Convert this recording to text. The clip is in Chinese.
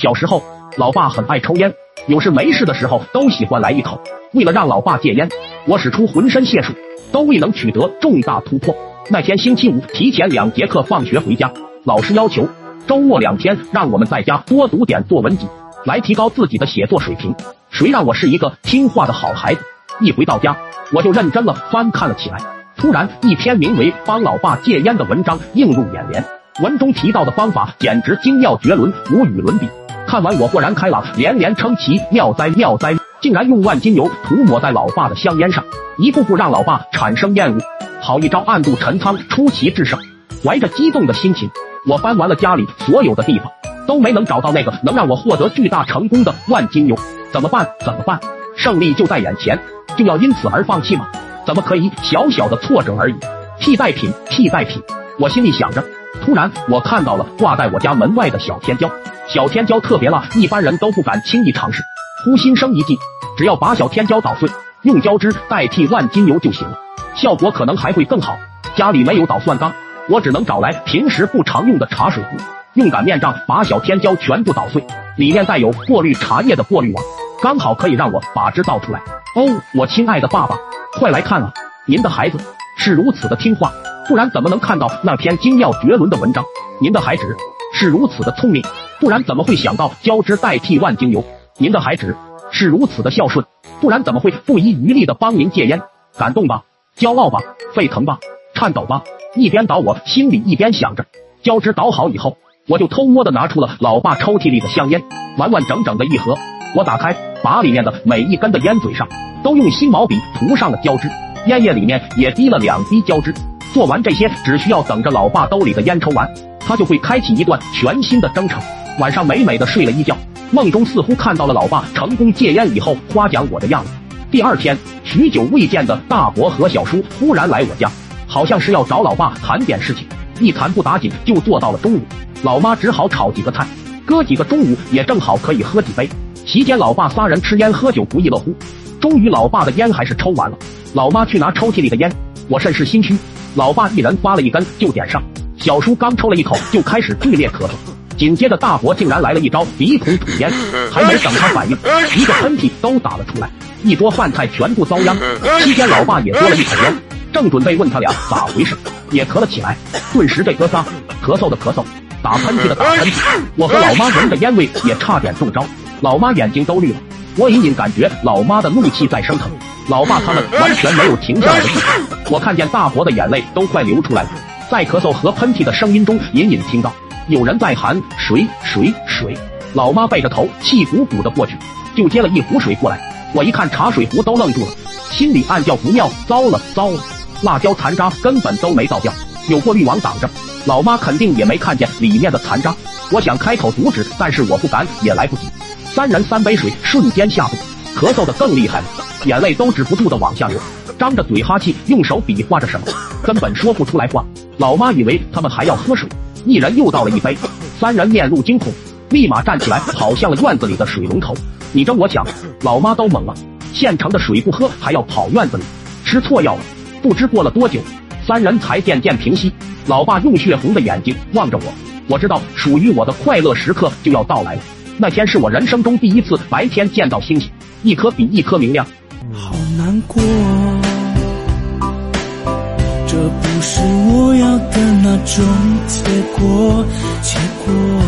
小时候，老爸很爱抽烟，有事没事的时候都喜欢来一口。为了让老爸戒烟，我使出浑身解数，都未能取得重大突破。那天星期五提前两节课放学回家，老师要求周末两天让我们在家多读点作文集，来提高自己的写作水平。谁让我是一个听话的好孩子？一回到家，我就认真了翻看了起来。突然，一篇名为《帮老爸戒烟》的文章映入眼帘，文中提到的方法简直精妙绝伦，无与伦比。看完我豁然开朗，连连称奇，妙哉妙哉！竟然用万金油涂抹在老爸的香烟上，一步步让老爸产生厌恶。好一招暗度陈仓，出奇制胜。怀着激动的心情，我翻完了家里所有的地方，都没能找到那个能让我获得巨大成功的万金油。怎么办？怎么办？胜利就在眼前，就要因此而放弃吗？怎么可以？小小的挫折而已。替代品，替代品。我心里想着，突然我看到了挂在我家门外的小天椒。小天椒特别辣，一般人都不敢轻易尝试。忽心生一计，只要把小天椒捣碎，用胶汁代替万金油就行了。效果可能还会更好。家里没有捣蒜缸，我只能找来平时不常用的茶水壶，用擀面杖把小天椒全部捣碎，里面带有过滤茶叶的过滤网，刚好可以让我把汁倒出来。哦，我亲爱的爸爸，快来看啊！您的孩子是如此的听话，不然怎么能看到那篇精妙绝伦的文章？您的孩子是如此的聪明，不然怎么会想到胶汁代替万精油？您的孩子是如此的孝顺，不然怎么会不遗余力的帮您戒烟？感动吧？骄傲吧，沸腾吧，颤抖吧！一边倒，我心里一边想着。胶汁倒好以后，我就偷摸的拿出了老爸抽屉里的香烟，完完整整的一盒。我打开，把里面的每一根的烟嘴上都用新毛笔涂上了胶汁，烟叶里面也滴了两滴胶汁。做完这些，只需要等着老爸兜里的烟抽完，他就会开启一段全新的征程。晚上美美的睡了一觉，梦中似乎看到了老爸成功戒烟以后夸奖我的样子。第二天，许久未见的大伯和小叔忽然来我家，好像是要找老爸谈点事情。一谈不打紧，就坐到了中午。老妈只好炒几个菜，哥几个中午也正好可以喝几杯。席间，老爸仨人吃烟喝酒不亦乐乎。终于，老爸的烟还是抽完了。老妈去拿抽屉里的烟，我甚是心虚。老爸一人发了一根就点上，小叔刚抽了一口就开始剧烈咳嗽。紧接着，大伯竟然来了一招鼻孔吐烟，还没等他反应，一个喷嚏都打了出来。一桌饭菜全部遭殃，期间老爸也多了一口烟，正准备问他俩咋回事，也咳了起来。顿时这哥仨咳嗽的咳嗽，打喷嚏的打喷嚏，我和老妈闻着烟味也差点中招，老妈眼睛都绿了。我隐隐感觉老妈的怒气在升腾，老爸他们完全没有停下来的意思。我看见大伯的眼泪都快流出来了，在咳嗽和喷嚏的声音中，隐隐听到有人在喊水水水。老妈背着头，气鼓鼓的过去，就接了一壶水过来。我一看茶水壶都愣住了，心里暗叫不妙，糟了糟了！辣椒残渣根本都没倒掉，有过滤网挡着，老妈肯定也没看见里面的残渣。我想开口阻止，但是我不敢，也来不及。三人三杯水瞬间下肚，咳嗽的更厉害了，眼泪都止不住的往下流，张着嘴哈气，用手比划着什么，根本说不出来话。老妈以为他们还要喝水，一人又倒了一杯，三人面露惊恐，立马站起来跑向了院子里的水龙头。你争我抢，老妈都懵了。现成的水不喝，还要跑院子里，吃错药了。不知过了多久，三人才渐渐平息。老爸用血红的眼睛望着我，我知道属于我的快乐时刻就要到来了。那天是我人生中第一次白天见到星星，一颗比一颗明亮。好难过，这不是种结果，结果。